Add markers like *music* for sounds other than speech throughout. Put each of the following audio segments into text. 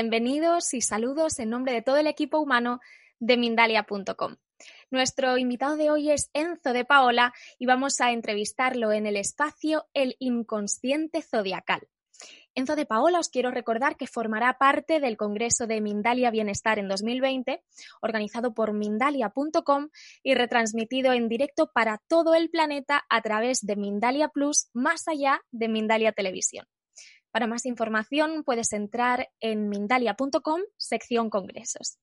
Bienvenidos y saludos en nombre de todo el equipo humano de Mindalia.com. Nuestro invitado de hoy es Enzo de Paola y vamos a entrevistarlo en el espacio El Inconsciente Zodiacal. Enzo de Paola, os quiero recordar que formará parte del Congreso de Mindalia Bienestar en 2020, organizado por Mindalia.com y retransmitido en directo para todo el planeta a través de Mindalia Plus, más allá de Mindalia Televisión. Para más información puedes entrar en mindalia.com, sección Congresos.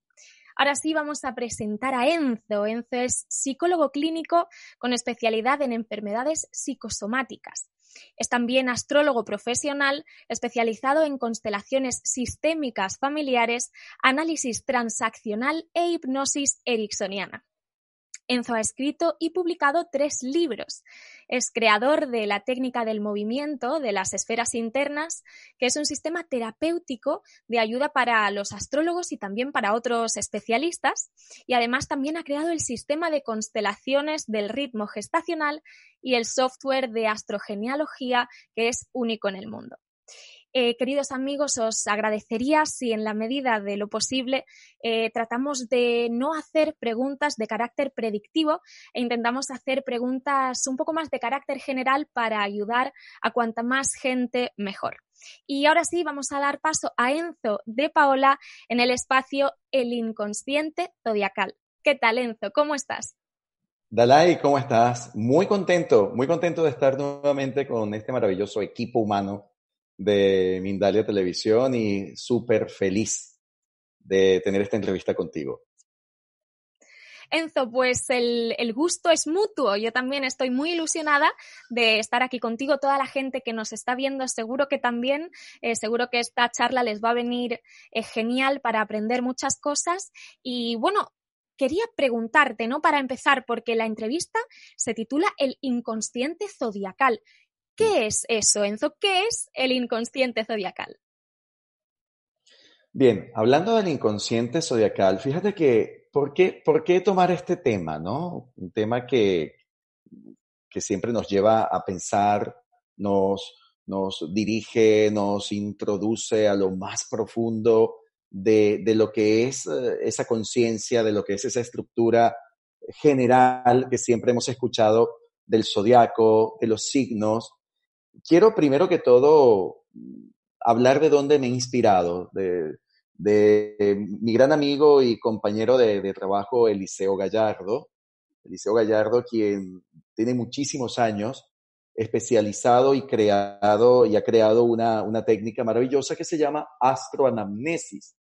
Ahora sí vamos a presentar a Enzo. Enzo es psicólogo clínico con especialidad en enfermedades psicosomáticas. Es también astrólogo profesional especializado en constelaciones sistémicas familiares, análisis transaccional e hipnosis ericksoniana. Enzo ha escrito y publicado tres libros. Es creador de la técnica del movimiento de las esferas internas, que es un sistema terapéutico de ayuda para los astrólogos y también para otros especialistas. Y además también ha creado el sistema de constelaciones del ritmo gestacional y el software de astrogenealogía, que es único en el mundo. Eh, queridos amigos, os agradecería si en la medida de lo posible eh, tratamos de no hacer preguntas de carácter predictivo e intentamos hacer preguntas un poco más de carácter general para ayudar a cuanta más gente mejor. Y ahora sí, vamos a dar paso a Enzo de Paola en el espacio El Inconsciente Zodiacal. ¿Qué tal, Enzo? ¿Cómo estás? Dalai, ¿cómo estás? Muy contento, muy contento de estar nuevamente con este maravilloso equipo humano de Mindalia Televisión y súper feliz de tener esta entrevista contigo. Enzo, pues el, gusto es mutuo. Yo también estoy muy ilusionada de estar aquí contigo. Toda la gente que nos está viendo, seguro que también, eh, seguro que esta charla les va a venir eh, genial para aprender muchas cosas. Y bueno, quería preguntarte, ¿no? Para empezar, porque la entrevista se titula El inconsciente zodiacal. ¿Qué es eso, Enzo? ¿Qué es el inconsciente zodiacal? Bien, hablando del inconsciente zodiacal, fíjate que, ¿por qué, por qué tomar este tema, no? Un tema que, que siempre nos lleva a pensar, nos, nos dirige, nos introduce a lo más profundo de, de lo que es eh, esa conciencia, de lo que es esa estructura general que siempre hemos escuchado del zodiaco, de los signos, quiero primero que todo hablar de dónde me he inspirado, de, mi gran amigo y compañero de, trabajo, Eliseo Gallardo. Eliseo Gallardo, quien tiene muchísimos años especializado y creado y ha creado una, una técnica maravillosa que se llama astroanamnesis.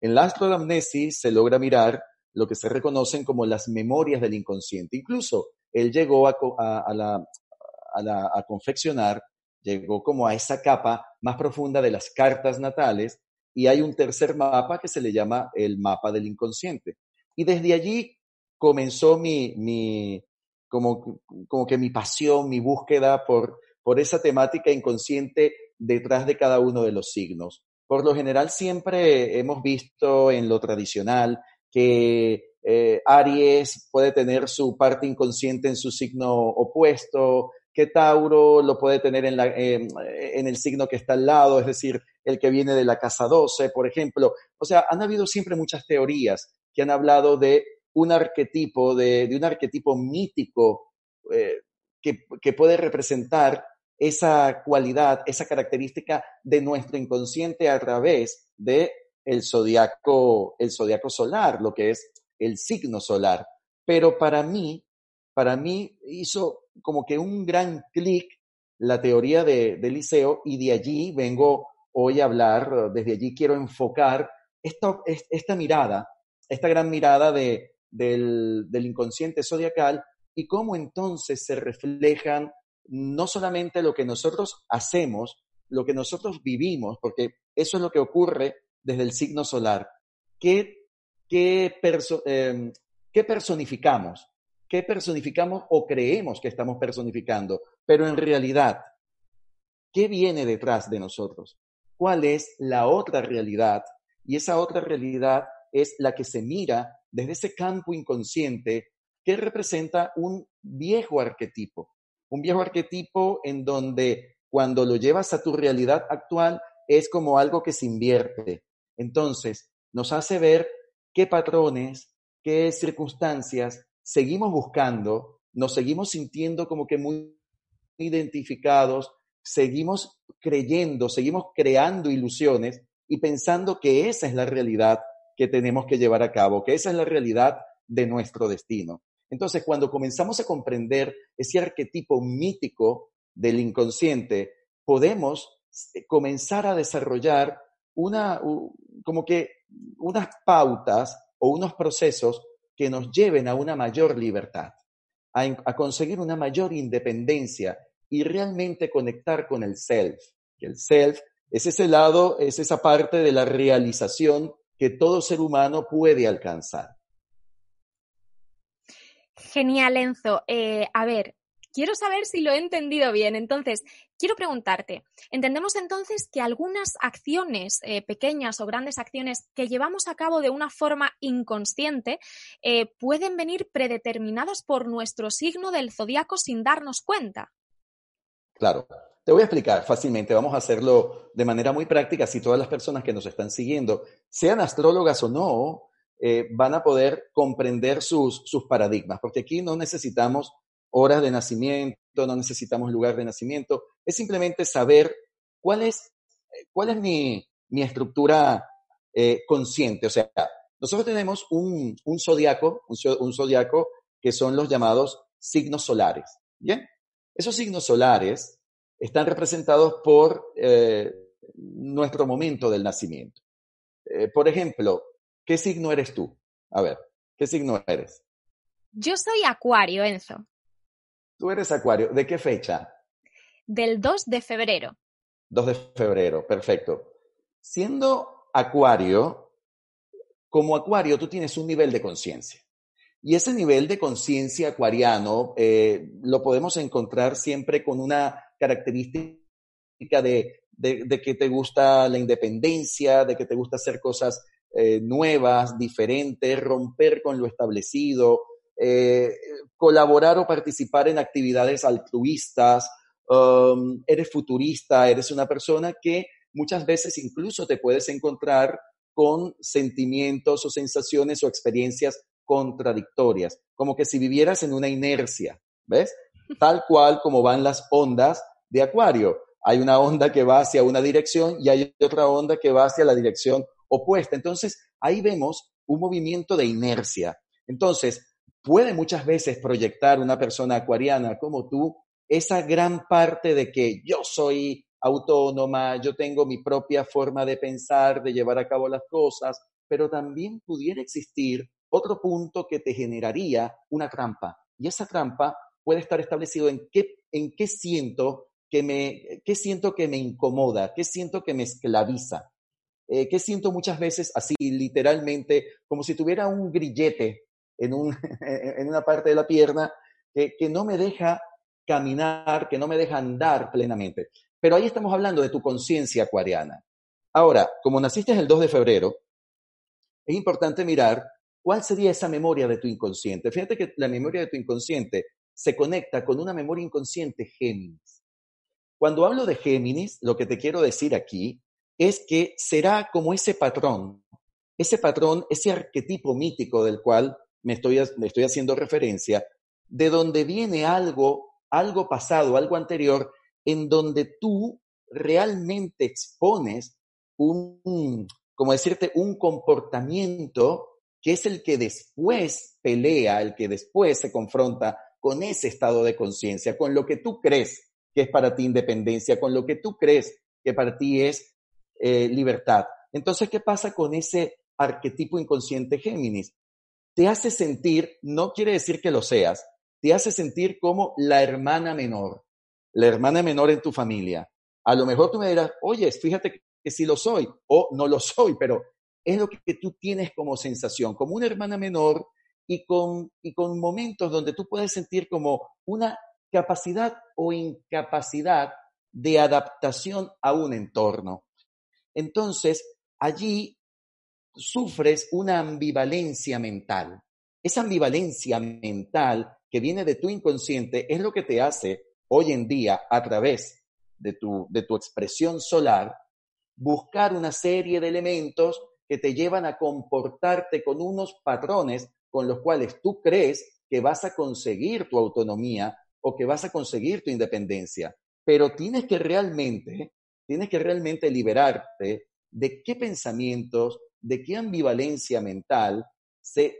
En la astroanamnesis se logra mirar lo que se reconocen como las memorias del inconsciente. Incluso él llegó a la, a, confeccionar, llegó como a esa capa más profunda de las cartas natales y hay un tercer mapa que se le llama el mapa del inconsciente. Y desde allí comenzó mi, mi como, como que mi pasión, mi búsqueda por, por esa temática inconsciente detrás de cada uno de los signos. Por lo general siempre hemos visto en lo tradicional que eh, Aries puede tener su parte inconsciente en su signo opuesto, que Tauro lo puede tener en, la, en el signo que está al lado, es decir, el que viene de la casa 12, por ejemplo. O sea, han habido siempre muchas teorías que han hablado de un arquetipo, de, de un arquetipo mítico eh, que, que, puede representar esa cualidad, esa característica de nuestro inconsciente a través de el zodiaco, el zodiaco solar, lo que es el signo solar. Pero para mí, para mí hizo como que un gran clic la teoría de, de Liceo y de allí vengo hoy a hablar, desde allí quiero enfocar esta, esta mirada, esta gran mirada de, del, del inconsciente zodiacal y cómo entonces se reflejan no solamente lo que nosotros hacemos, lo que nosotros vivimos, porque eso es lo que ocurre desde el signo solar. ¿Qué, qué, em, ¿qué personificamos? ¿Qué personificamos o creemos que estamos personificando? Pero en realidad, ¿qué viene detrás de nosotros? ¿Cuál es la otra realidad? Y esa otra realidad es la que se mira desde ese campo inconsciente que representa un viejo arquetipo, un viejo arquetipo en donde cuando lo llevas a tu realidad actual es como algo que se invierte. Entonces, nos hace ver qué patrones, qué circunstancias seguimos buscando, nos seguimos sintiendo como que muy identificados, seguimos creyendo, seguimos creando ilusiones y pensando que esa es la realidad que tenemos que llevar a cabo, que esa es la realidad de nuestro destino. Entonces, cuando comenzamos a comprender ese arquetipo mítico del inconsciente, podemos eh, comenzar a desarrollar una, como que unas pautas o unos procesos que nos lleven a una mayor libertad, a, conseguir una mayor independencia y realmente conectar con el self. El self es ese lado, es esa parte de la realización que todo ser humano puede alcanzar. Genial, Enzo. Eh, a ver, quiero saber si lo he entendido bien. Entonces, quiero preguntarte, entendemos entonces que algunas acciones, eh, pequeñas o grandes acciones que llevamos a cabo de una forma inconsciente, eh, pueden venir predeterminadas por nuestro signo del zodiaco sin darnos cuenta. Claro. Te voy a explicar fácilmente, vamos a hacerlo de manera muy práctica, si todas las personas que nos están siguiendo, sean astrólogas o no, eh, van a poder comprender sus, sus paradigmas, porque aquí no necesitamos horas de nacimiento, no necesitamos lugar de nacimiento, es simplemente saber cuál es, cuál es mi, mi estructura eh, consciente. O sea, nosotros tenemos un, un zodiaco, un, zodiaco que son los llamados signos solares. Bien, esos signos solares están representados por eh, nuestro momento del nacimiento. Eh, por ejemplo, ¿qué signo eres tú? A ver, ¿qué signo eres? Yo soy Acuario, Enzo. Tú eres Acuario. ¿De qué fecha? Del 2 de febrero. 2 de febrero, perfecto. Siendo Acuario, como Acuario tú tienes un nivel de conciencia. Y ese nivel de conciencia acuariano eh, lo podemos encontrar siempre con una característica de, que te gusta la independencia, de que te gusta hacer cosas eh, nuevas, diferentes, romper con lo establecido, eh, colaborar o participar en actividades altruistas, um, eres futurista, eres una persona que muchas veces incluso te puedes encontrar con sentimientos o sensaciones o experiencias contradictorias, como que si vivieras en una inercia, ¿ves? Tal cual como van las ondas de Acuario. Hay una onda que va hacia una dirección y hay otra onda que va hacia la dirección opuesta. Entonces, ahí vemos un movimiento de inercia. Entonces, puede muchas veces proyectar una persona acuariana como tú esa gran parte de que yo soy autónoma, yo tengo mi propia forma de pensar, de llevar a cabo las cosas, pero también pudiera existir otro punto que te generaría una trampa. Y esa trampa puede estar establecido en qué, en qué siento que me, qué siento que me incomoda, qué siento que me esclaviza, eh, qué siento muchas veces así, literalmente, como si tuviera un grillete en, un, *laughs* en una parte de la pierna que, que no me deja caminar, que no me deja andar plenamente. Pero ahí estamos hablando de tu conciencia acuariana. Ahora, como naciste el 2 de febrero, es importante mirar ¿Cuál sería esa memoria de tu inconsciente? Fíjate que la memoria de tu inconsciente se conecta con una memoria inconsciente Géminis. Cuando hablo de Géminis, lo que te quiero decir aquí es que será como ese patrón, ese patrón, ese arquetipo mítico del cual me estoy, me estoy haciendo referencia, de donde viene algo, algo pasado, algo anterior, en donde tú realmente expones un, como decirte, un comportamiento que es el que después pelea, el que después se confronta con ese estado de conciencia, con lo que tú crees que es para ti independencia, con lo que tú crees que para ti es eh, libertad. Entonces, ¿qué pasa con ese arquetipo inconsciente Géminis? Te hace sentir, no quiere decir que lo seas, te hace sentir como la hermana menor, la hermana menor en tu familia. A lo mejor tú me dirás, oye, fíjate que sí lo soy o no lo soy, pero es lo que tú tienes como sensación, como una hermana menor y con, y con momentos donde tú puedes sentir como una capacidad o incapacidad de adaptación a un entorno. Entonces, allí sufres una ambivalencia mental. Esa ambivalencia mental que viene de tu inconsciente es lo que te hace hoy en día, a través de tu, de tu expresión solar, buscar una serie de elementos que te llevan a comportarte con unos patrones con los cuales tú crees que vas a conseguir tu autonomía o que vas a conseguir tu independencia. Pero tienes que realmente, tienes que realmente liberarte de qué pensamientos, de qué ambivalencia mental se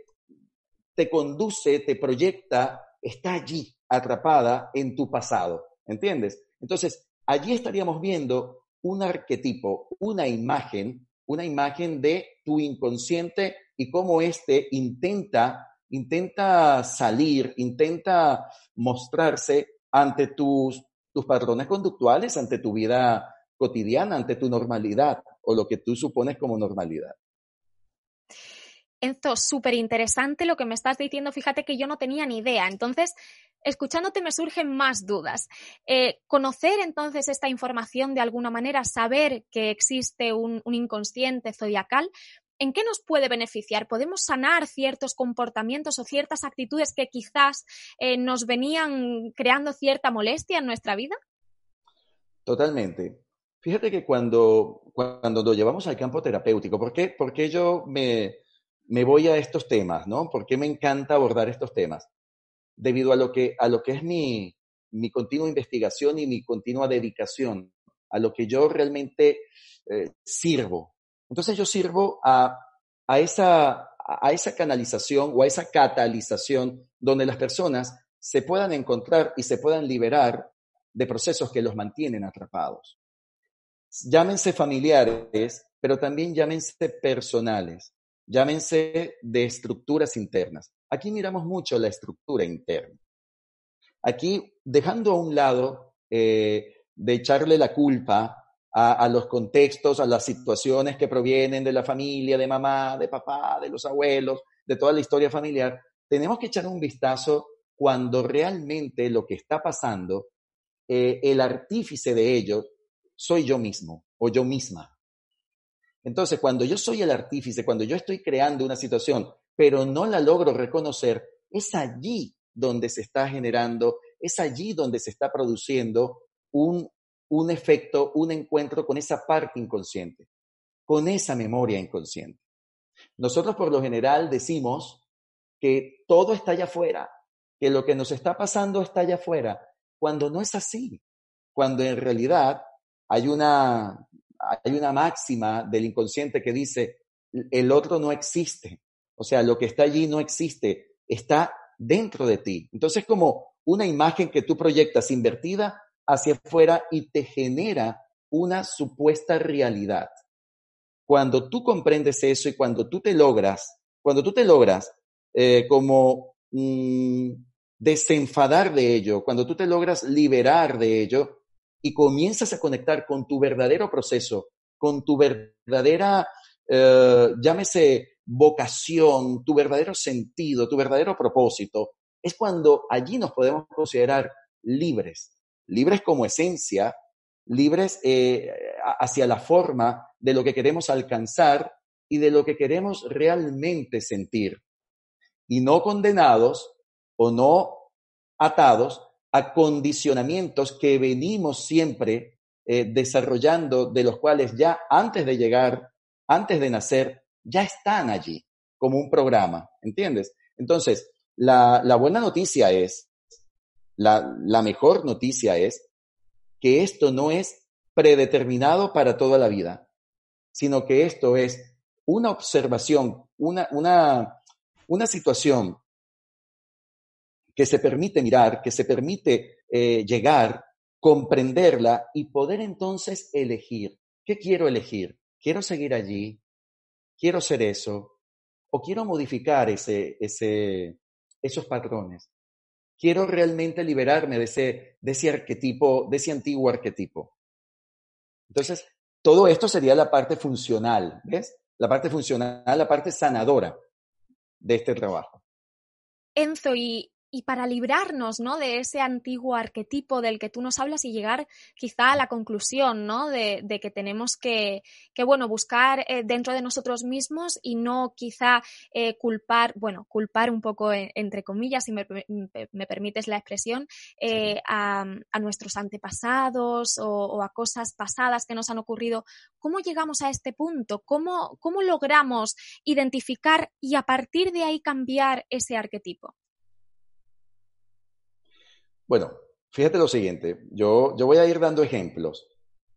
te conduce, te proyecta, está allí atrapada en tu pasado. ¿Entiendes? Entonces, allí estaríamos viendo un arquetipo, una imagen, una imagen de tu inconsciente y cómo éste intenta, intenta salir, intenta mostrarse ante tus, tus patrones conductuales, ante tu vida cotidiana, ante tu normalidad o lo que tú supones como normalidad. Enzo, súper interesante lo que me estás diciendo. Fíjate que yo no tenía ni idea. Entonces, escuchándote me surgen más dudas. Eh, conocer entonces esta información de alguna manera, saber que existe un, inconsciente zodiacal, ¿en qué nos puede beneficiar? ¿Podemos sanar ciertos comportamientos o ciertas actitudes que quizás eh, nos venían creando cierta molestia en nuestra vida? Totalmente. Fíjate que cuando, cuando lo llevamos al campo terapéutico, ¿por qué, ¿Por qué yo me, me voy a estos temas? ¿no? ¿Por qué me encanta abordar estos temas? debido a lo que, a lo que es mi, mi continua investigación y mi continua dedicación, a lo que yo realmente eh, sirvo. Entonces yo sirvo a, a, esa, a esa canalización o a esa catalización donde las personas se puedan encontrar y se puedan liberar de procesos que los mantienen atrapados. Llámense familiares, pero también llámense personales, llámense de estructuras internas. Aquí miramos mucho la estructura interna. Aquí, dejando a un lado eh, de echarle la culpa a, los contextos, a las situaciones que provienen de la familia, de mamá, de papá, de los abuelos, de toda la historia familiar, tenemos que echar un vistazo cuando realmente lo que está pasando, eh, el artífice de ello, soy yo mismo o yo misma. Entonces, cuando yo soy el artífice, cuando yo estoy creando una situación pero no la logro reconocer, es allí donde se está generando, es allí donde se está produciendo un, un efecto, un encuentro con esa parte inconsciente, con esa memoria inconsciente. Nosotros por lo general decimos que todo está allá afuera, que lo que nos está pasando está allá afuera, cuando no es así, cuando en realidad hay una, hay una máxima del inconsciente que dice, el otro no existe, o sea, lo que está allí no existe, está dentro de ti. Entonces, como una imagen que tú proyectas invertida hacia afuera y te genera una supuesta realidad. Cuando tú comprendes eso y cuando tú te logras, cuando tú te logras eh, como mm, desenfadar de ello, cuando tú te logras liberar de ello y comienzas a conectar con tu verdadero proceso, con tu verdadera, eh, llámese vocación, tu verdadero sentido, tu verdadero propósito, es cuando allí nos podemos considerar libres, libres como esencia, libres eh, hacia la forma de lo que queremos alcanzar y de lo que queremos realmente sentir, y no condenados o no atados a condicionamientos que venimos siempre eh, desarrollando, de los cuales ya antes de llegar, antes de nacer, ya están allí como un programa, ¿entiendes? Entonces, la, buena noticia es, la, mejor noticia es que esto no es predeterminado para toda la vida, sino que esto es una observación, una, una situación que se permite mirar, que se permite eh, llegar, comprenderla y poder entonces elegir. ¿Qué quiero elegir? ¿Quiero seguir allí? ¿Quiero ser eso? ¿O quiero modificar esos patrones? ¿Quiero realmente liberarme de ese, de ese arquetipo, de ese antiguo arquetipo? Entonces, todo esto sería la parte funcional, ¿ves? La parte funcional, la parte sanadora de este trabajo. Enzo, y y para librarnos ¿no? de ese antiguo arquetipo del que tú nos hablas y llegar quizá a la conclusión ¿no? de, que tenemos que, que bueno, buscar eh, dentro de nosotros mismos y no quizá eh, culpar, bueno, culpar un poco entre comillas, si me, permites la expresión, eh, a, nuestros antepasados o, a cosas pasadas que nos han ocurrido. ¿Cómo llegamos a este punto? ¿Cómo, cómo logramos identificar y a partir de ahí cambiar ese arquetipo? Bueno, fíjate lo siguiente, yo, yo voy a ir dando ejemplos,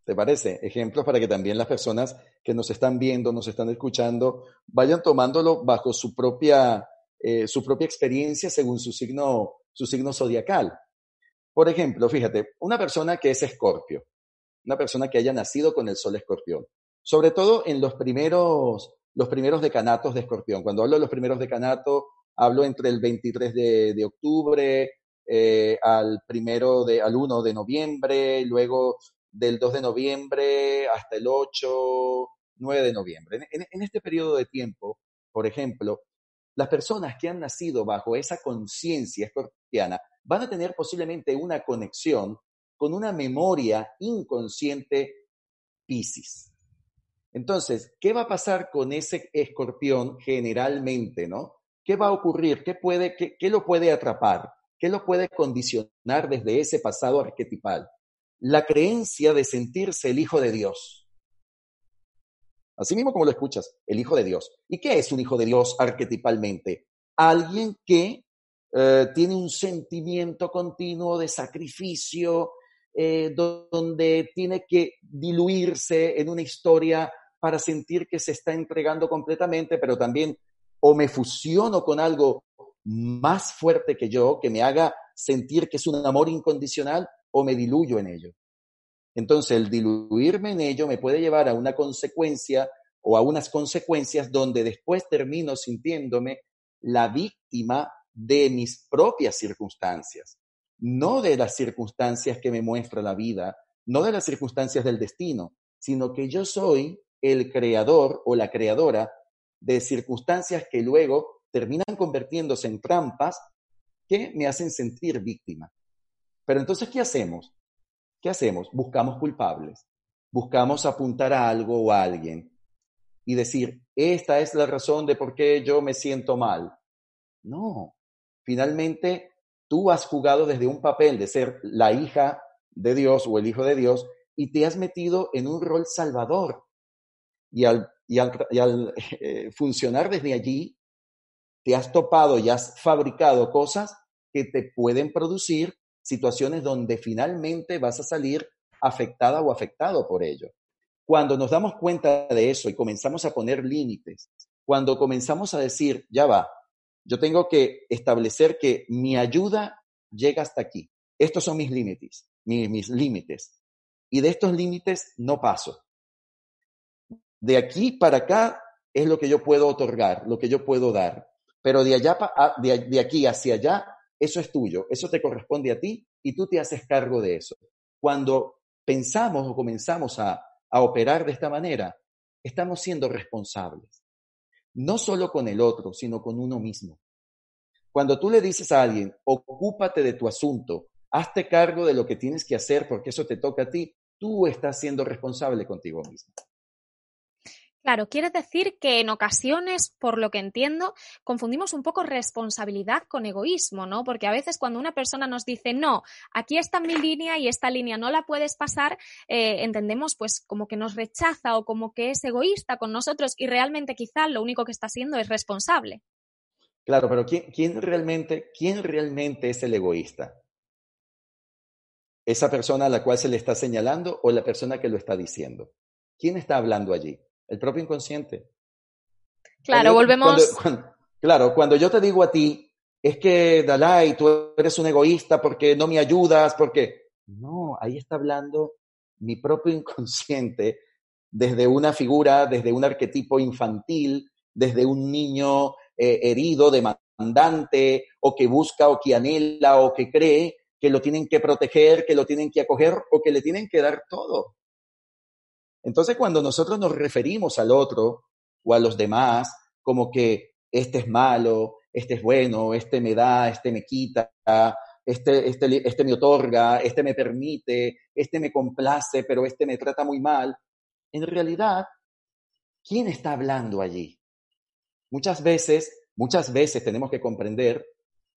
¿te parece? Ejemplos para que también las personas que nos están viendo, nos están escuchando, vayan tomándolo bajo su propia, eh, su propia experiencia según su signo, su signo zodiacal. Por ejemplo, fíjate, una persona que es escorpio, una persona que haya nacido con el sol escorpión, sobre todo en los primeros, los primeros decanatos de escorpión. Cuando hablo de los primeros decanatos, hablo entre el 23 de, de octubre, eh, al primero de, al 1 de noviembre, luego del 2 de noviembre hasta el 8, 9 de noviembre. En, este periodo de tiempo, por ejemplo, las personas que han nacido bajo esa conciencia escorpiana van a tener posiblemente una conexión con una memoria inconsciente Piscis. Entonces, ¿qué va a pasar con ese escorpión generalmente, no? ¿Qué va a ocurrir? ¿Qué, puede, qué, qué lo puede atrapar? ¿Qué lo puede condicionar desde ese pasado arquetipal? La creencia de sentirse el Hijo de Dios. Así mismo como lo escuchas, el Hijo de Dios. ¿Y qué es un Hijo de Dios arquetipalmente? Alguien que eh, tiene un sentimiento continuo de sacrificio, eh, donde tiene que diluirse en una historia para sentir que se está entregando completamente, pero también o me fusiono con algo más fuerte que yo, que me haga sentir que es un amor incondicional o me diluyo en ello. Entonces, el diluirme en ello me puede llevar a una consecuencia o a unas consecuencias donde después termino sintiéndome la víctima de mis propias circunstancias, no de las circunstancias que me muestra la vida, no de las circunstancias del destino, sino que yo soy el creador o la creadora de circunstancias que luego terminan convirtiéndose en trampas que me hacen sentir víctima. Pero entonces, ¿qué hacemos? ¿Qué hacemos? Buscamos culpables, buscamos apuntar a algo o a alguien y decir, esta es la razón de por qué yo me siento mal. No, finalmente tú has jugado desde un papel de ser la hija de Dios o el hijo de Dios y te has metido en un rol salvador. Y al, y al, *laughs* eh, funcionar desde allí, te has topado y has fabricado cosas que te pueden producir situaciones donde finalmente vas a salir afectada o afectado por ello. Cuando nos damos cuenta de eso y comenzamos a poner límites, cuando comenzamos a decir, ya va, yo tengo que establecer que mi ayuda llega hasta aquí. Estos son mis límites, mis, mis límites. Y de estos límites no paso. De aquí para acá es lo que yo puedo otorgar, lo que yo puedo dar. Pero de, allá, de, aquí hacia allá, eso es tuyo, eso te corresponde a ti y tú te haces cargo de eso. Cuando pensamos o comenzamos a, a operar de esta manera, estamos siendo responsables. No solo con el otro, sino con uno mismo. Cuando tú le dices a alguien, ocúpate de tu asunto, hazte cargo de lo que tienes que hacer porque eso te toca a ti, tú estás siendo responsable contigo mismo. Claro, quiere decir que en ocasiones, por lo que entiendo, confundimos un poco responsabilidad con egoísmo, ¿no? Porque a veces cuando una persona nos dice, no, aquí está mi línea y esta línea no la puedes pasar, eh, entendemos pues como que nos rechaza o como que es egoísta con nosotros y realmente quizá lo único que está haciendo es responsable. Claro, pero ¿quién, quién realmente, quién realmente es el egoísta? esa persona a la cual se le está señalando o la persona que lo está diciendo. ¿Quién está hablando allí? El propio inconsciente. Claro, volvemos. claro, cuando yo te digo a ti, es que Dalai, tú eres un egoísta porque no me ayudas, porque. No, ahí está hablando mi propio *laughs* inconsciente desde una figura, desde un arquetipo infantil, desde un niño eh, herido, demandante, o que busca, o que anhela, o que cree que lo tienen que proteger, que lo tienen que acoger, o que le tienen que dar todo. Entonces, cuando nosotros nos referimos al otro o a los demás como que este es malo, este es bueno, este me da, este me quita, este, este, este me otorga, este me permite, este me complace, pero este me trata muy mal. En realidad, ¿quién está hablando allí? Muchas veces, muchas veces tenemos que comprender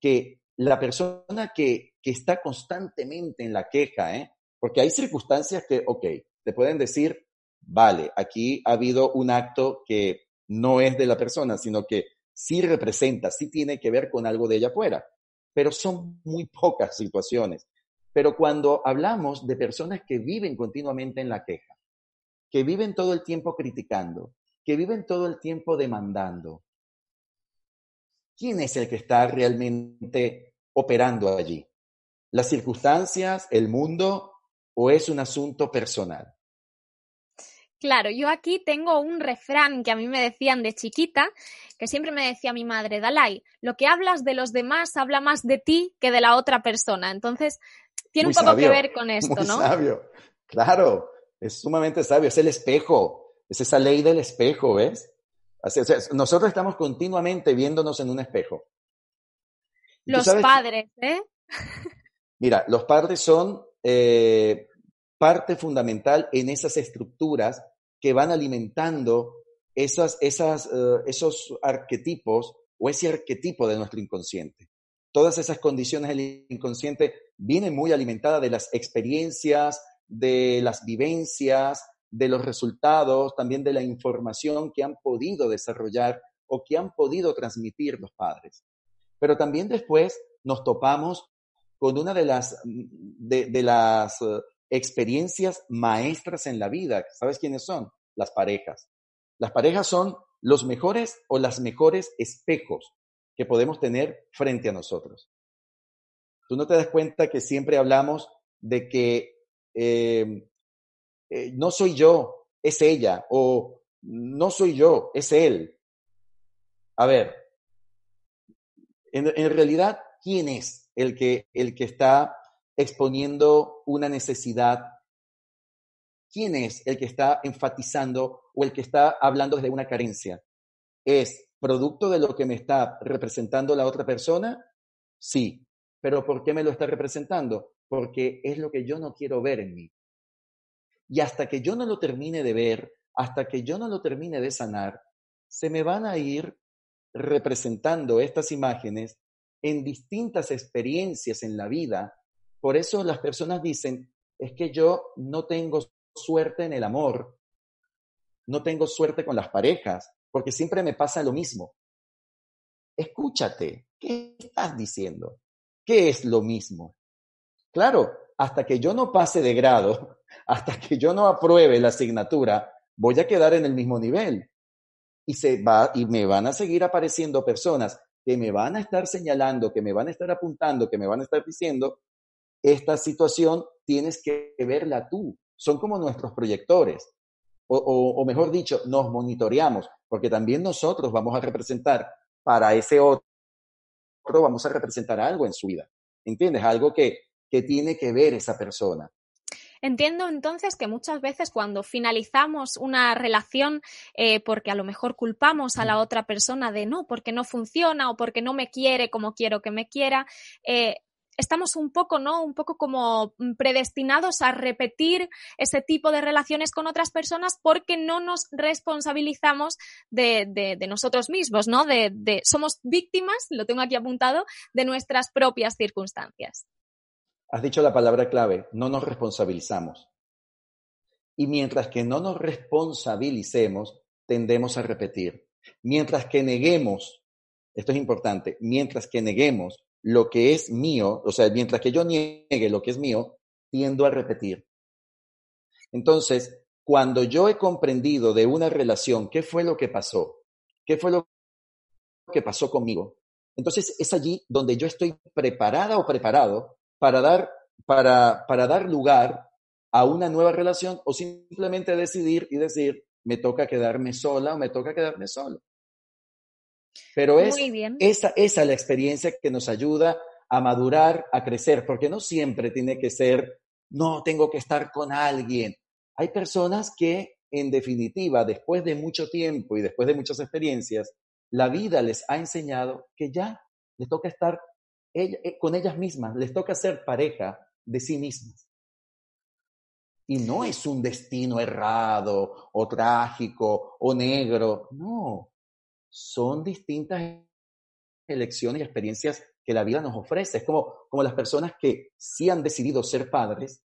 que la persona que, que está constantemente en la queja, ¿eh? porque hay circunstancias que, ok, te pueden decir, vale, aquí ha habido un acto que no es de la persona, sino que sí representa, sí tiene que ver con algo de ella afuera, pero son muy pocas situaciones. Pero cuando hablamos de personas que viven continuamente en la queja, que viven todo el tiempo criticando, que viven todo el tiempo demandando, ¿quién es el que está realmente operando allí? ¿Las circunstancias, el mundo o es un asunto personal? Claro, yo aquí tengo un refrán que a mí me decían de chiquita, que siempre me decía mi madre, Dalai, lo que hablas de los demás habla más de ti que de la otra persona. Entonces, tiene un poco que ver con *laughs* esto, muy ¿no? Sabio, claro, es sumamente sabio, es el espejo, es esa ley del espejo, ¿ves? nosotros estamos continuamente viéndonos en un espejo. Los padres, ¿eh? Mira, los padres son eh, parte fundamental en esas estructuras que van alimentando esas, esas, eh, esos arquetipos o ese arquetipo de nuestro inconsciente. Todas esas condiciones del inconsciente vienen muy alimentadas de las experiencias, de las vivencias, de los resultados, también de la información que han podido desarrollar o que han podido transmitir los padres. Pero también después nos topamos con una de las, de, de las eh, experiencias maestras en la vida. ¿Sabes quiénes son? Las parejas. Las parejas son los mejores o las mejores espejos que podemos tener frente a nosotros. Tú no te das cuenta que siempre hablamos de que eh, eh, no soy yo, es ella, o no soy yo, es él. A ver, en, en realidad, ¿quién es el que, el que está exponiendo una necesidad? ¿Quién es el que está enfatizando o el que está hablando desde una carencia? ¿Es producto de lo que me está representando la otra persona? Sí. ¿Pero por qué me lo está representando? Porque es lo que yo no quiero ver en mí. Y hasta que yo no lo termine de ver, hasta que yo no lo termine de sanar, se me van a ir representando estas imágenes en distintas experiencias en la vida por eso las personas dicen, es que yo no tengo suerte en el amor, no tengo suerte con las parejas, porque siempre me pasa lo mismo. Escúchate, ¿qué estás diciendo? ¿Qué es lo mismo? Claro, hasta que yo no pase de grado, *laughs* hasta que yo no apruebe la asignatura, voy a quedar en el mismo nivel. Y, se va, y me van a seguir apareciendo personas que me van a estar señalando, que me van a estar apuntando, que me van a estar diciendo esta situación tienes que verla tú. Son como nuestros proyectores. O, mejor dicho, nos monitoreamos, porque también nosotros vamos a representar para ese otro, vamos a representar algo en su vida. ¿Entiendes? Algo que, que tiene que ver esa persona. Entiendo entonces que muchas veces cuando finalizamos una relación eh, porque a lo mejor culpamos a la otra persona de no, porque no funciona o porque no me quiere como quiero que me quiera, eh, estamos un poco, ¿no? Un poco como predestinados a repetir ese tipo de relaciones con otras personas porque no nos responsabilizamos de, nosotros mismos, ¿no? De, somos víctimas, lo tengo aquí apuntado, de nuestras propias circunstancias. Has dicho la palabra clave, no nos responsabilizamos. Y mientras que no nos responsabilicemos, tendemos a repetir. Mientras que neguemos, esto es importante, mientras que neguemos lo que es mío, o sea, mientras que yo niegue lo que es mío, tiendo a repetir. Entonces, cuando yo he comprendido de una relación qué fue lo que pasó, qué fue lo que pasó conmigo, entonces es allí donde yo estoy preparada o preparado para dar, para, para dar lugar a una nueva relación o simplemente decidir y decir, me toca quedarme sola o me toca quedarme solo. Pero es, Esa, esa es la experiencia que nos ayuda a madurar, a crecer, porque no siempre tiene que ser, no, tengo que estar con alguien. Hay personas que, en definitiva, después de mucho tiempo y después de muchas experiencias, la vida les ha enseñado que ya les toca estar eh, con ellas mismas, les toca ser pareja de sí mismas. Y no es un destino errado o trágico o negro, no, son distintas elecciones y experiencias que la vida nos ofrece. Es como, como las personas que sí han decidido ser padres,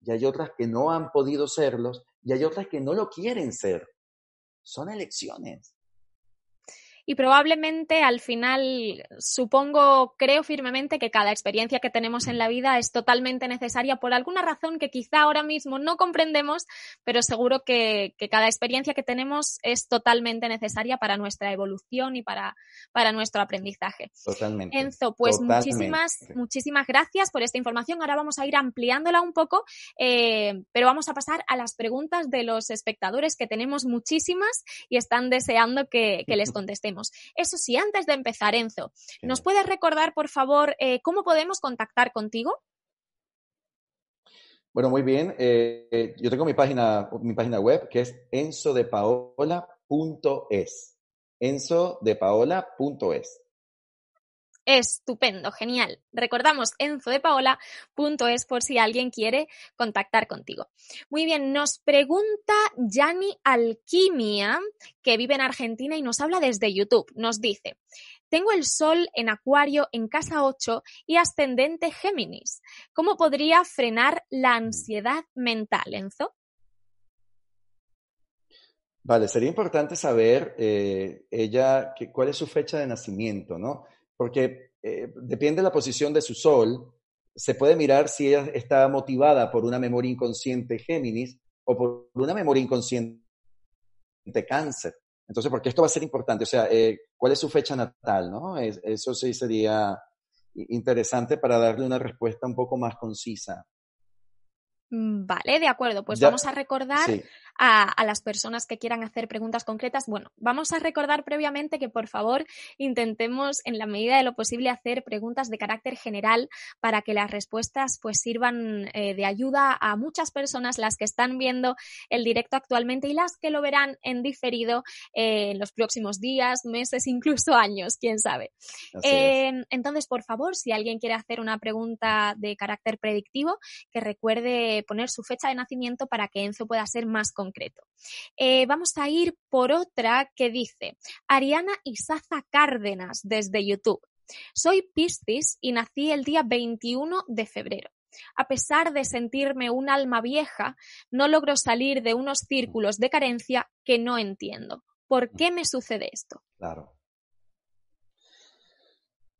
y hay otras que no han podido serlos, y hay otras que no lo quieren ser. Son elecciones y probablemente al final supongo, creo firmemente que cada experiencia que tenemos en la vida es totalmente necesaria por alguna razón que quizá ahora mismo no comprendemos, pero seguro que, cada experiencia que tenemos es totalmente necesaria para nuestra evolución y para, para nuestro aprendizaje. Totalmente. Enzo, pues muchísimas, muchísimas gracias por esta información. Ahora vamos a ir ampliándola un poco, eh, pero vamos a pasar a las preguntas de los espectadores que tenemos muchísimas y están deseando que les contestemos. *laughs* Eso sí, antes de empezar, Enzo, ¿nos puedes recordar, por favor, eh, cómo podemos contactar contigo? Bueno, muy bien. Eh, yo tengo mi página, mi página web que es enzodepaola.es. enzodepaola.es. Estupendo, genial. Recordamos enzodepaola.es por si alguien quiere contactar contigo. Muy bien, nos pregunta Yani Alquimia, que vive en Argentina y nos habla desde YouTube. Nos dice, tengo el sol en Acuario en casa 8 y ascendente Géminis. ¿Cómo podría frenar la ansiedad mental, Enzo? Vale, sería importante saber eh, ella cuál es su fecha de nacimiento, ¿no? Porque eh, depende de la posición de su sol, se puede mirar si ella está motivada por una memoria inconsciente Géminis o por una memoria inconsciente Cáncer. Entonces, porque esto va a ser importante, o sea, eh, ¿cuál es su fecha natal? ¿no? eso sí sería interesante para darle una respuesta un poco más concisa. Mm, vale, de acuerdo. Pues vamos a recordar a, las personas que quieran hacer preguntas concretas. Bueno, vamos a recordar previamente que por favor intentemos en la medida de lo posible hacer preguntas de carácter general para que las respuestas pues sirvan eh, de ayuda a muchas personas, las que están viendo el directo actualmente y las que lo verán en diferido eh, en los próximos días, meses, incluso *laughs* años, quién sabe. Em, entonces, por favor, si alguien quiere hacer una pregunta de carácter predictivo, que recuerde poner su fecha de nacimiento para que Enzo pueda ser más concreto. Eh, vamos a ir por otra que dice Ariana Isaza Cárdenas desde YouTube. Soy Piscis y nací el día 21 de febrero. A pesar de sentirme un alma vieja, no logro salir de unos círculos de carencia que no entiendo. ¿Por qué me sucede esto? Claro.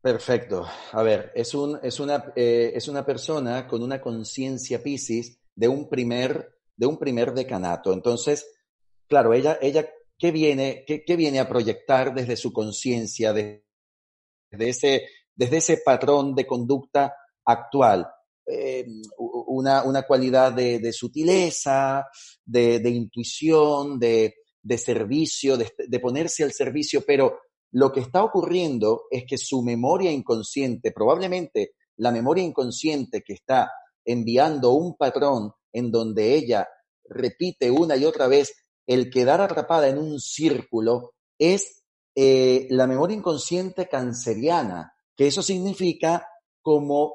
Perfecto. A ver, es, un, es, una, eh, es una persona con una conciencia Piscis de un primer de un primer decanato. Entonces, claro, ella, ella ¿qué, viene, qué, viene a proyectar desde su conciencia, desde, ese, desde ese patrón de conducta actual? Eh, una, una, cualidad de, sutileza, de, intuición, de, servicio, de, ponerse al servicio, pero lo que está ocurriendo es que su memoria inconsciente, probablemente la memoria inconsciente que está enviando un patrón en donde ella repite una y otra vez el quedar atrapada en un círculo, es eh, la memoria inconsciente canceriana, que eso significa como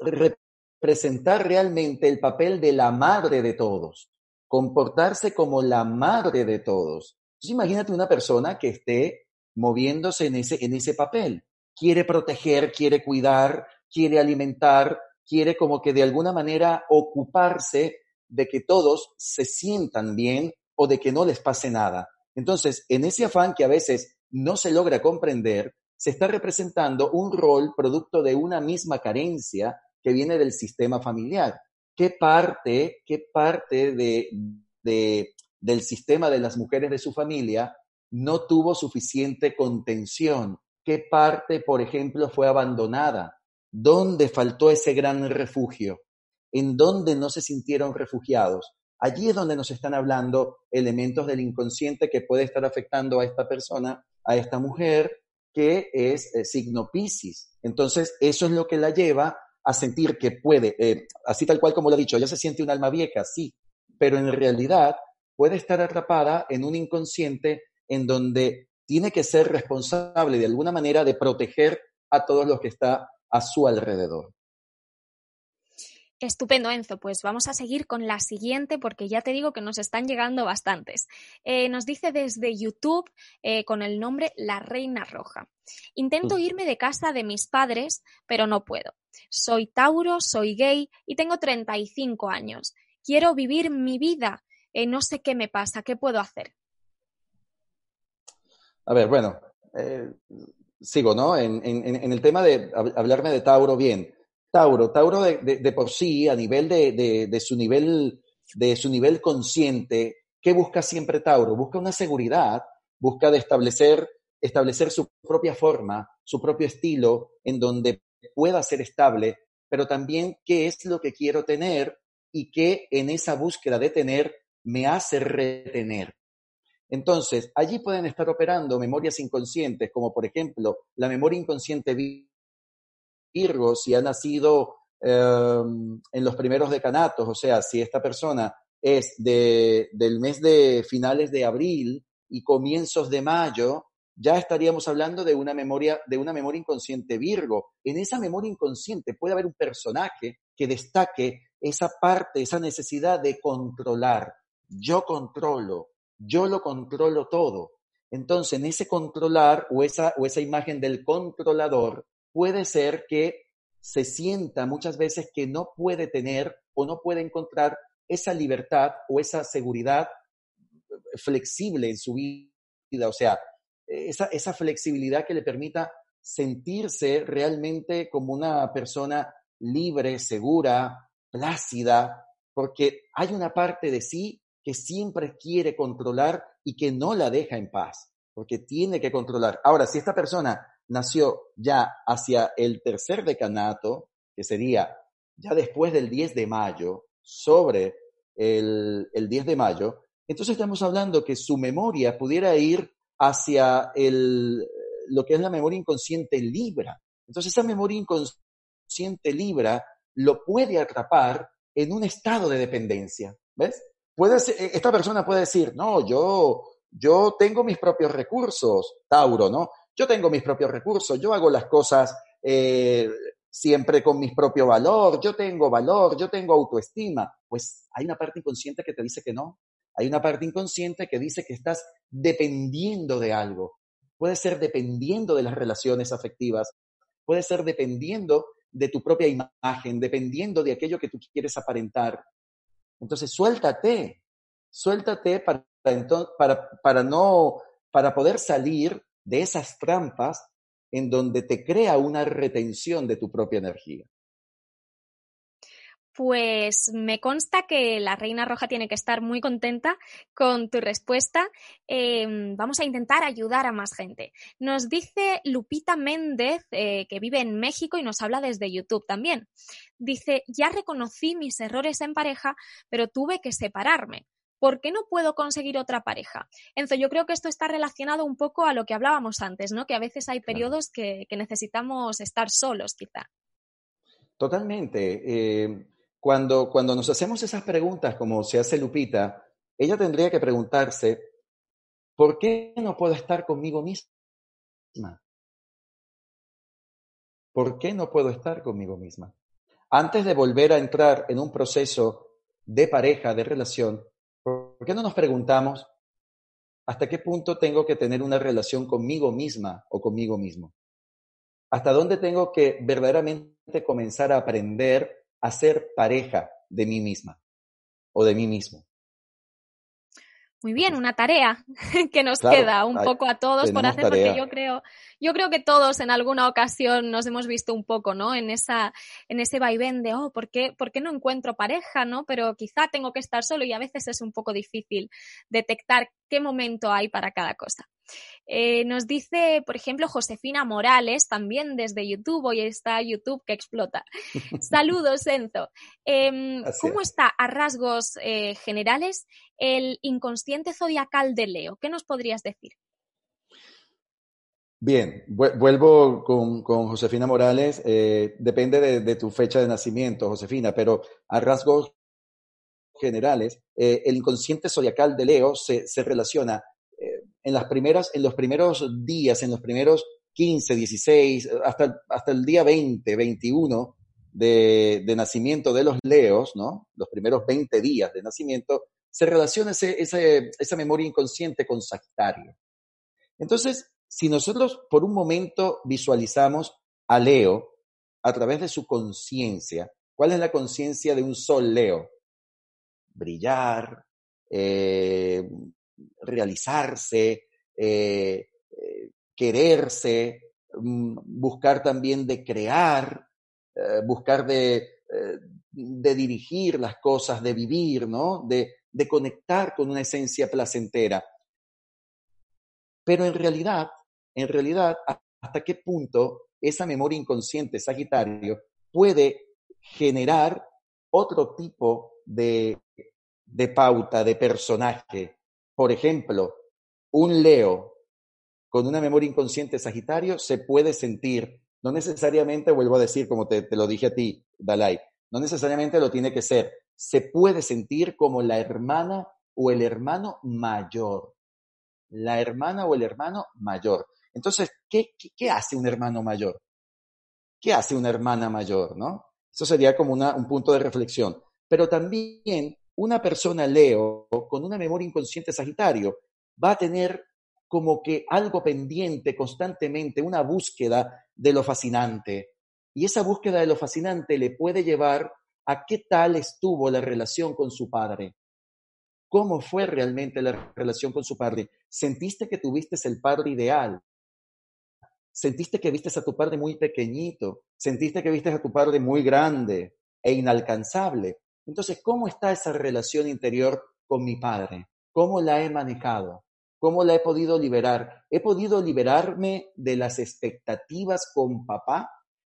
representar realmente el papel de la madre de todos, comportarse como la madre de todos. Entonces imagínate una persona que esté moviéndose en ese, en ese papel. Quiere proteger, quiere cuidar, quiere alimentar, quiere como que de alguna manera ocuparse de que todos se sientan bien o de que no les pase nada. Entonces, en ese afán que a veces no se logra comprender, se está representando un rol producto de una misma carencia que viene del sistema familiar. qué parte, qué parte de, del sistema de las mujeres de su familia no tuvo suficiente contención, qué parte, por ejemplo, fue abandonada, dónde faltó ese gran refugio, en dónde no se sintieron refugiados. Allí es donde nos están hablando elementos del inconsciente que puede estar afectando a esta persona, a esta mujer, que es eh, signo Pisces. Entonces, eso es lo que la lleva a sentir que puede, eh, así tal cual como lo he dicho, ella se siente un alma vieja, sí, pero en realidad puede estar atrapada en un inconsciente en donde tiene que ser responsable de alguna manera de proteger a todos los que está a su alrededor. Estupendo, Enzo. Pues vamos a seguir con la siguiente porque ya te digo que nos están llegando bastantes. Eh, nos dice desde YouTube eh, con el nombre La Reina Roja. Intento irme de casa de mis padres, pero no puedo. Soy Tauro, soy gay y tengo 35 años. Quiero vivir mi vida. Eh, no sé qué me pasa, ¿qué puedo hacer? A ver, bueno, sigo, ¿no? En, en, el tema de hablarme de Tauro, bien. Tauro, Tauro de, por sí, a nivel de, su nivel, de su nivel consciente, ¿qué busca siempre Tauro? Busca una seguridad, busca de establecer, establecer su propia forma, su propio estilo, en donde pueda ser estable, pero también qué es lo que quiero tener y qué en esa búsqueda de tener me hace retener. Entonces, allí pueden estar operando memorias inconscientes, como por ejemplo la memoria inconsciente Virgo, si ha nacido em, en los primeros decanatos, o sea, si esta persona es de, del mes de finales de abril y comienzos de mayo, ya estaríamos hablando de una memoria, de una memoria inconsciente Virgo. En esa memoria inconsciente puede haber un personaje que destaque esa parte, esa necesidad de controlar. Yo controlo, yo lo controlo todo. Entonces, en ese controlar o esa, o esa imagen del controlador, puede ser que se sienta muchas veces que no puede tener o no puede encontrar esa libertad o esa seguridad flexible en su vida, o sea, esa, esa flexibilidad que le permita sentirse realmente como una persona libre, segura, plácida, porque hay una parte de sí que siempre quiere controlar y que no la deja en paz, porque tiene que controlar. Ahora, si esta persona nació ya hacia el tercer decanato, que sería ya después del 10 de mayo, sobre el, el 10 de mayo, entonces estamos hablando que su memoria pudiera ir hacia el, lo que es la memoria inconsciente Libra. Entonces esa memoria inconsciente Libra lo puede atrapar en un estado de dependencia. ¿Ves? Puede esta persona puede decir, no, yo, yo tengo mis propios recursos, Tauro, ¿no? Yo tengo mis propios recursos, yo hago las cosas eh, siempre con mi propio valor, yo tengo valor, yo tengo autoestima. Pues hay una parte inconsciente que te dice que no. Hay una parte inconsciente que dice que estás dependiendo de algo. Puede ser dependiendo de las relaciones afectivas, puede ser dependiendo de tu propia imagen, dependiendo de aquello que tú quieres aparentar. Entonces, suéltate, suéltate para, para, para, no, para poder salir de esas trampas en donde te crea una retención de tu propia energía. Pues me consta que la Reina Roja tiene que estar muy contenta con tu respuesta. Em, vamos a intentar ayudar a más gente. Nos dice Lupita Méndez, eh, que vive en México y nos habla desde YouTube también. Dice, ya reconocí mis errores en pareja, pero tuve que separarme. ¿por qué no puedo conseguir otra pareja? Enzo, yo creo que esto está relacionado un poco a lo que hablábamos antes, ¿no? Que a veces hay periodos que, necesitamos estar solos, quizá. Totalmente. Eh, cuando, cuando nos hacemos esas preguntas, como se hace Lupita, ella tendría que preguntarse, ¿por qué no puedo estar conmigo misma? ¿Por qué no puedo estar conmigo misma? Antes de volver a entrar en un proceso de pareja, de relación, ¿Por qué no nos preguntamos hasta qué punto tengo que tener una relación conmigo misma o conmigo mismo? ¿Hasta dónde tengo que verdaderamente comenzar a aprender a ser pareja de mí misma o de mí mismo? Muy bien, una tarea *laughs* que nos queda un poco a todos por hacer, porque yo creo, yo creo que todos en alguna ocasión nos hemos visto un poco, ¿no? En esa, en ese vaivén de, oh, ¿por qué, ¿por qué no encuentro pareja, no? Pero quizá tengo que estar solo y a veces es un poco difícil detectar qué momento hay para cada cosa. Eh, nos dice, por ejemplo, Josefina Morales, también desde YouTube, hoy está YouTube que explota. *laughs* Saludos, Enzo. Em, ¿Cómo está a rasgos eh, generales el inconsciente zodiacal de Leo? ¿Qué nos podrías decir? Bien, vuelvo con, Josefina Morales. Eh, depende de, tu fecha de nacimiento, Josefina, pero a rasgos generales, el inconsciente zodiacal de Leo se, se relaciona en, las primeras, en los primeros días, en los primeros 15, 16, hasta, hasta el día 20, 21 de, de nacimiento de los leos, ¿no? Los primeros 20 días de nacimiento, se relaciona ese, esa memoria inconsciente con Sagitario. Entonces, si nosotros por un momento visualizamos a Leo a través de su conciencia, ¿cuál es la conciencia de un sol Leo? Brillar, eh, realizarse, eh, eh, quererse, mm, buscar también de crear, eh, buscar de, de, dirigir las cosas, de vivir, ¿no? De, de conectar con una esencia placentera. Pero en realidad, en realidad, ¿hasta qué punto esa memoria inconsciente, Sagitario, puede generar otro tipo de, de pauta, de personaje, por ejemplo, un Leo con una memoria inconsciente Sagitario se puede sentir, no necesariamente, vuelvo a decir, como te, lo dije a ti, Dalai, no necesariamente lo tiene que ser, se puede sentir como la hermana o el hermano mayor. La hermana o el hermano mayor. Entonces, ¿qué, qué, hace un hermano mayor? ¿Qué hace una hermana mayor? ¿no? Eso sería como un punto de reflexión. Pero también una persona Leo con una memoria inconsciente Sagitario va a tener como que algo pendiente constantemente, una búsqueda de lo fascinante. Y esa búsqueda de lo fascinante le puede llevar a qué tal estuvo la relación con su padre. ¿Cómo fue realmente la relación con su padre? ¿Sentiste que tuviste el padre ideal? ¿Sentiste que viste a tu padre muy pequeñito? ¿Sentiste que viste a tu padre muy grande e inalcanzable? Entonces, ¿cómo está esa relación interior con mi padre? ¿Cómo la he manejado? ¿Cómo la he podido liberar? ¿He podido liberarme de las expectativas con papá?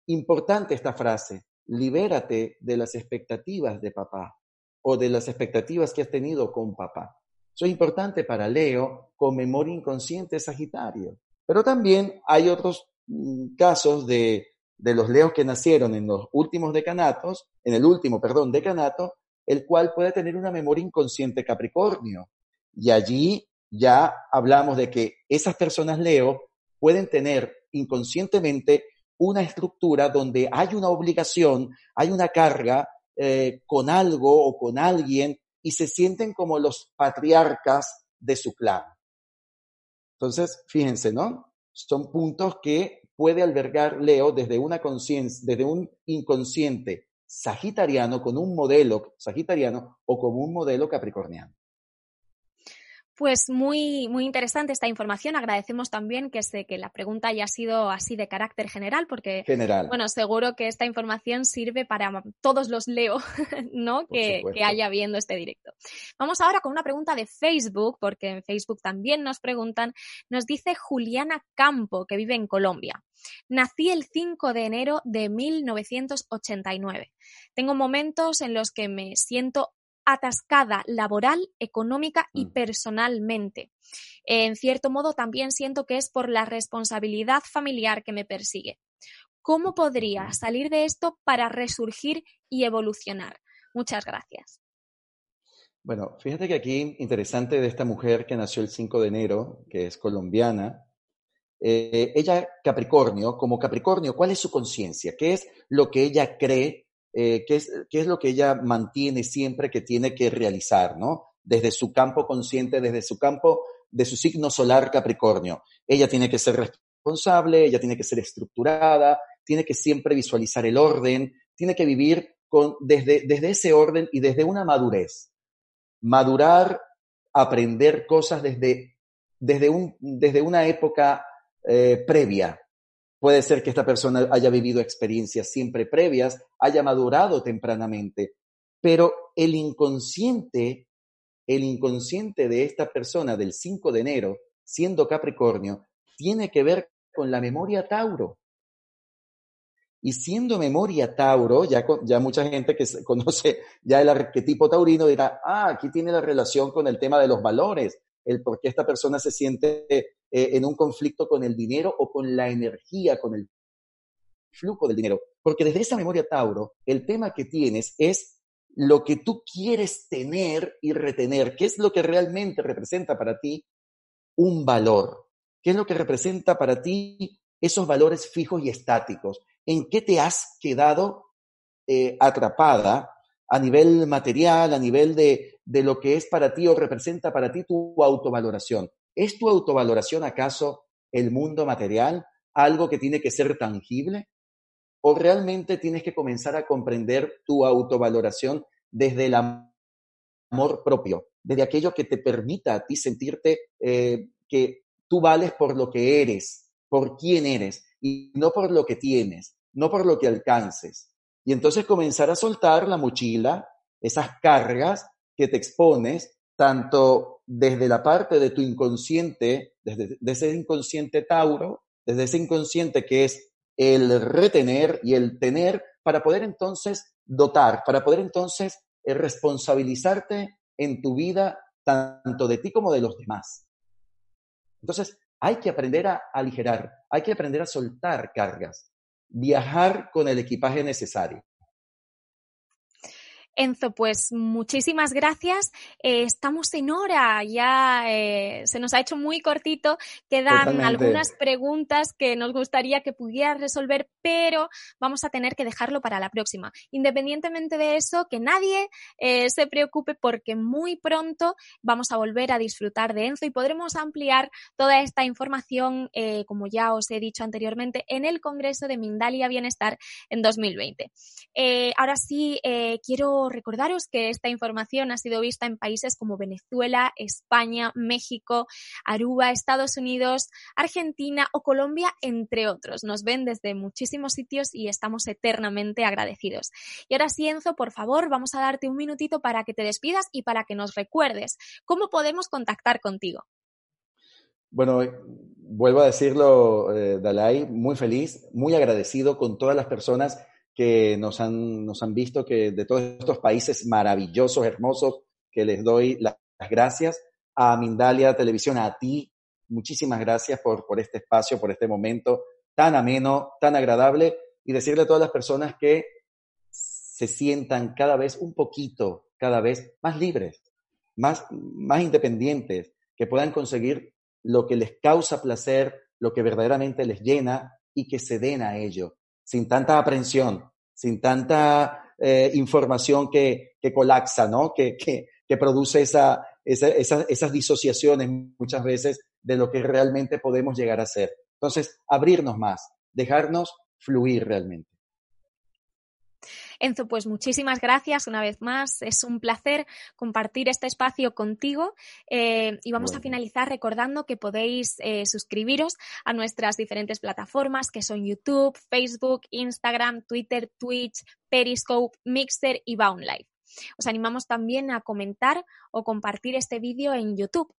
Importante esta frase, libérate de las expectativas de papá o de las expectativas que has tenido con papá. Eso es importante para Leo con memoria inconsciente Sagitario. Pero también hay otros mm, casos de de los leos que nacieron en los últimos decanatos, en el último, perdón, decanato, el cual puede tener una memoria inconsciente Capricornio. Y allí ya hablamos de que esas personas Leo pueden tener inconscientemente una estructura donde hay una obligación, hay una carga eh, con algo o con alguien y se sienten como los patriarcas de su clan. Entonces, fíjense, ¿no? Son puntos que puede albergar Leo desde una desde un inconsciente sagitariano con un modelo sagitariano o con un modelo capricorniano. Pues muy, muy interesante esta información. Agradecemos también que, que la pregunta haya sido así de carácter general, porque bueno, seguro que esta información sirve para todos los Leo, *laughs* ¿no? Que, que, haya viendo este directo. Vamos ahora con una pregunta de Facebook, porque en Facebook también nos preguntan. Nos dice Juliana Campo, que vive en Colombia. Nací el 5 de enero de 1989. Tengo momentos en los que me siento atascada laboral, económica y mm. personalmente. En cierto modo, también siento que es por la responsabilidad familiar que me persigue. ¿Cómo podría salir de esto para resurgir y evolucionar? Muchas gracias. Bueno, fíjate que aquí interesante de esta mujer que nació el 5 de enero, que es colombiana, eh, ella Capricornio, como Capricornio, ¿cuál es su conciencia? ¿Qué es lo que ella cree eh, qué, es, qué es lo que ella mantiene siempre que tiene que realizar, ¿no? Desde su campo consciente, desde su campo de su signo solar Capricornio. Ella tiene que ser responsable, ella tiene que ser estructurada, tiene que siempre visualizar el orden, tiene que vivir con, desde, desde ese orden y desde una madurez. Madurar aprender cosas desde, desde, un, desde una época eh, previa. Puede ser que esta persona haya vivido experiencias siempre previas, haya madurado tempranamente, pero el inconsciente, el inconsciente de esta persona del 5 de enero, siendo Capricornio, tiene que ver con la memoria Tauro. Y siendo memoria Tauro, ya, ya mucha gente que *laughs* conoce ya el arquetipo taurino dirá, ah, aquí tiene la relación con el tema de los valores, el por qué esta persona se siente eh, en un conflicto con el dinero o con la energía, con el flujo del dinero. Porque desde esa memoria Tauro, el tema que tienes es lo que tú quieres tener y retener, qué es lo que realmente representa para ti un valor, qué es lo que representa para ti esos valores fijos y estáticos en qué te has quedado eh, atrapada a nivel material, a nivel de, de lo que es para ti o representa para ti tu autovaloración. ¿Es tu autovaloración acaso el mundo material, algo que tiene que ser tangible? ¿O realmente tienes que comenzar a comprender tu autovaloración desde el amor propio, desde aquello que te permita a ti sentirte eh, que tú vales por lo que eres, por quién eres y no por lo que tienes, no por lo que alcances. Y entonces comenzar a soltar la mochila, esas cargas que te expones, tanto desde la parte de tu inconsciente, desde, ese inconsciente Tauro, desde ese inconsciente que es el retener y el tener, para poder entonces dotar, para poder entonces eh, responsabilizarte en tu vida, tanto de ti como de los demás. Entonces, hay que aprender a aligerar, hay que aprender a soltar cargas, viajar con el equipaje necesario. Enzo, pues muchísimas gracias. Eh, estamos en hora, ya eh, se nos ha hecho muy cortito. Quedan algunas preguntas que nos gustaría que pudieras resolver, pero vamos a tener que dejarlo para la próxima. Independientemente de eso, que nadie eh, se preocupe porque muy pronto vamos a volver a disfrutar de Enzo y podremos ampliar toda esta información, como ya os he dicho anteriormente, en el Congreso de Mindalia Bienestar en 2020. ahora sí, quiero recordaros que esta información ha sido vista en países como Venezuela, España, México, Aruba, Estados Unidos, Argentina o Colombia, entre otros. Nos ven desde muchísimos sitios y estamos eternamente agradecidos. Y ahora sí, por favor, vamos a darte un minutito para que te despidas y para que nos recuerdes cómo podemos contactar contigo. Bueno, vuelvo a decirlo, eh, Dalai, muy feliz, muy agradecido con todas las personas que nos han, nos han visto, que de todos estos países maravillosos, hermosos, que les doy las gracias. A Mindalia Televisión, a ti, muchísimas gracias por, por este espacio, por este momento tan ameno, tan agradable, y decirle a todas las personas que se sientan cada vez un poquito, cada vez más libres, más, más independientes, que puedan conseguir lo que les causa placer, lo que verdaderamente les llena y que se den a ello sin tanta aprensión, sin tanta eh, información que, colapsa, ¿no? Que, que, produce esa, esas disociaciones muchas veces de lo que realmente podemos llegar a ser. Entonces, abrirnos más, dejarnos fluir realmente. Enzo, pues muchísimas gracias una vez más. Es un placer compartir este espacio contigo eh, y vamos a finalizar recordando que podéis eh, suscribiros a nuestras diferentes plataformas que son YouTube, Facebook, Instagram, Twitter, Twitch, Periscope, Mixer y Boundlife. Os animamos también a comentar o compartir este vídeo en YouTube.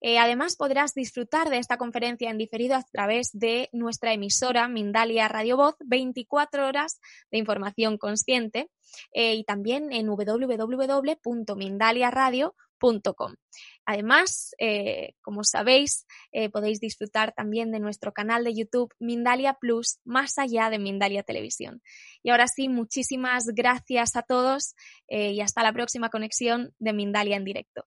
Eh, además, podrás disfrutar de esta conferencia en diferido a través de nuestra emisora Mindalia Radio Voz, 24 horas de información consciente, eh, y también en www.mindaliaradio.com. Además, eh, como sabéis, podéis disfrutar también de nuestro canal de YouTube Mindalia Plus, más allá de Mindalia Televisión. Y ahora sí, muchísimas gracias a todos y hasta la próxima conexión de Mindalia en directo.